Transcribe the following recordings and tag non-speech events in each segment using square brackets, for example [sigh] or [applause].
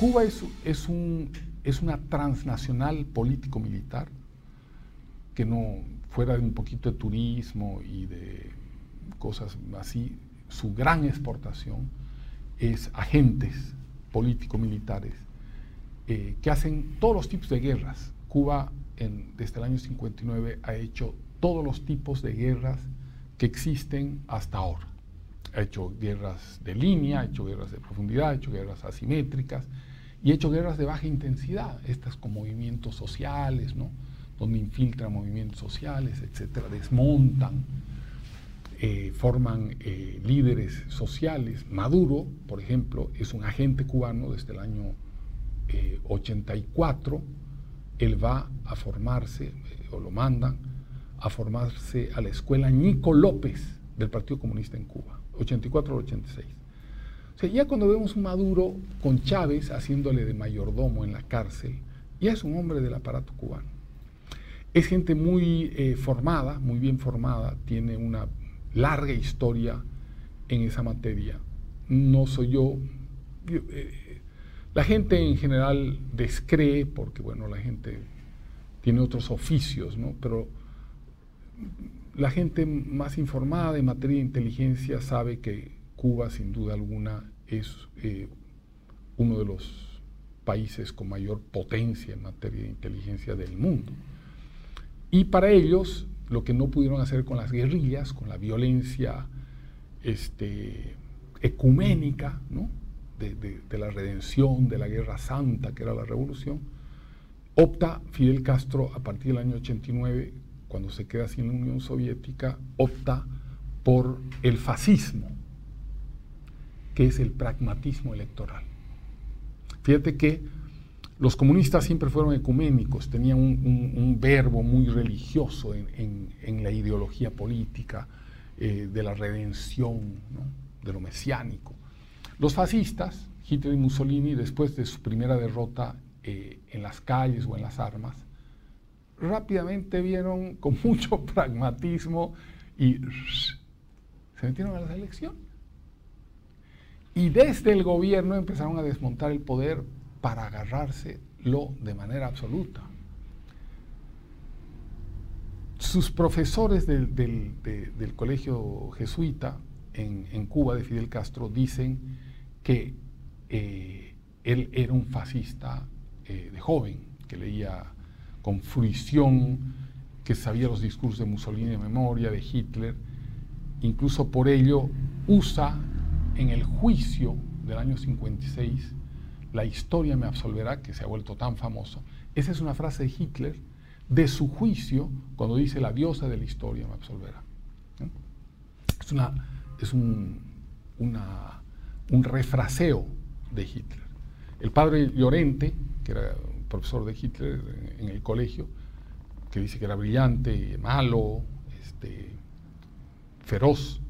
Cuba es, es, un, es una transnacional político-militar que no, fuera de un poquito de turismo y de cosas así, su gran exportación es agentes político-militares eh, que hacen todos los tipos de guerras. Cuba desde el año 59 ha hecho todos los tipos de guerras que existen hasta ahora. Ha hecho guerras de línea, ha hecho guerras de profundidad, ha hecho guerras asimétricas y ha hecho guerras de baja intensidad, estas con movimientos sociales, ¿no? donde infiltran movimientos sociales, etcétera, desmontan, eh, forman eh, líderes sociales. Maduro, por ejemplo, es un agente cubano desde el año 84. Eh, Él va a formarse, o lo mandan, a formarse a la escuela Nico López del Partido Comunista en Cuba, 84 al 86. Ya cuando vemos un Maduro con Chávez haciéndole de mayordomo en la cárcel, ya es un hombre del aparato cubano. Es gente muy eh, formada, muy bien formada, tiene una larga historia en esa materia. No soy yo. Eh, la gente en general descree, porque bueno, la gente tiene otros oficios, ¿no? Pero la gente más informada en materia de inteligencia sabe que Cuba, sin duda alguna, es eh, uno de los países con mayor potencia en materia de inteligencia del mundo. Y para ellos, lo que no pudieron hacer con las guerrillas, con la violencia este, ecuménica, de, la redención, de la guerra santa, que era la revolución, opta Fidel Castro a partir del año 89, cuando se queda sin la Unión Soviética, opta por el fascismo, que es el pragmatismo electoral. Fíjate que los comunistas siempre fueron ecuménicos, tenían un, verbo muy religioso en, la ideología política eh, de la redención, de lo mesiánico. Los fascistas, Hitler y Mussolini, después de su primera derrota eh, en las calles o en las armas, rápidamente vieron con [laughs] mucho pragmatismo y se metieron a la elección. Y desde el gobierno empezaron a desmontar el poder para agarrárselo de manera absoluta. Sus profesores del, colegio jesuita en, Cuba de Fidel Castro dicen que eh, él era un fascista eh, de joven, que leía con fruición, que sabía los discursos de Mussolini de memoria, de Hitler, incluso por ello usa en el juicio del año 56 la historia me absolverá, que se ha vuelto tan famoso. Esa es una frase de Hitler de su juicio cuando dice la diosa de la historia me absolverá. Es, una, es un, un refraseo de Hitler. El padre Llorente, que era profesor de Hitler en el colegio, que dice que era brillante, malo, este, feroz,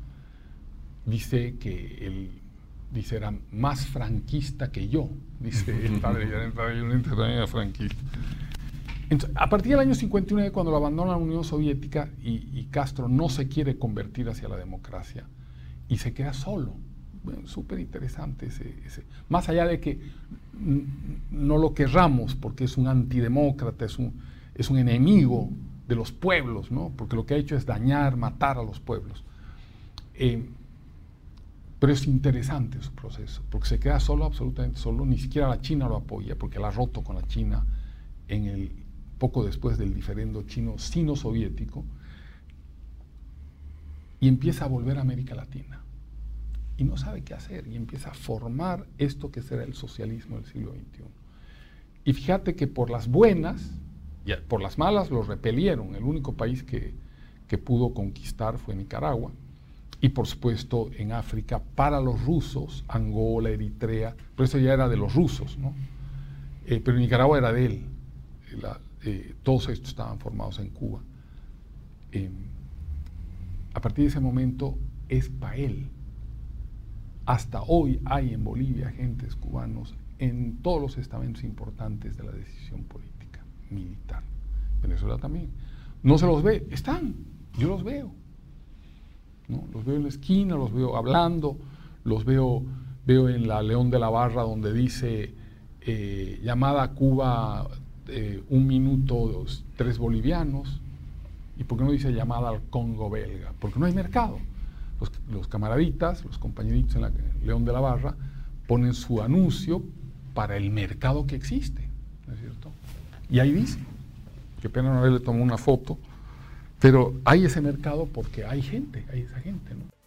dice que el dice, era más franquista que yo, dice el padre, era franquista. a partir del año 59, cuando lo abandona la Unión Soviética y, Castro no se quiere convertir hacia la democracia y se queda solo. Bueno, súper interesante ese, Más allá de que no lo querramos porque es un antidemócrata, es un, es un enemigo de los pueblos, ¿no? porque lo que ha hecho es dañar, matar a los pueblos. Eh, pero es interesante su proceso, porque se queda solo, absolutamente solo, ni siquiera la China lo apoya, porque la ha roto con la China en el, poco después del diferendo chino sino-soviético, y empieza a volver a América Latina. Y no sabe qué hacer, y empieza a formar esto que será el socialismo del siglo XXI. Y fíjate que por las buenas, y por las malas lo repelieron. El único país que, que pudo conquistar fue Nicaragua y por supuesto en África para los rusos, Angola, Eritrea, pero eso ya era de los rusos, ¿no? Eh, pero Nicaragua era de él, eh, todos estos estaban formados en Cuba. Em, a partir de ese momento es para él. Hasta hoy hay en Bolivia agentes cubanos en todos los estamentos importantes de la decisión política, militar. Venezuela también. No se los ve, están, yo los veo. Los veo en la esquina, los veo hablando, los veo, veo en la León de la Barra donde dice eh, llamada a Cuba eh, un minuto, tres bolivianos. ¿Y por qué no dice llamada al Congo belga? Porque no hay mercado. Los, los camaraditas, los compañeritos en la León de la Barra, ponen su anuncio para el mercado que existe. ¿No es cierto? Y ahí dice, qué pena no haberle tomado una foto, pero hay ese mercado porque hay gente, hay esa gente, ¿no?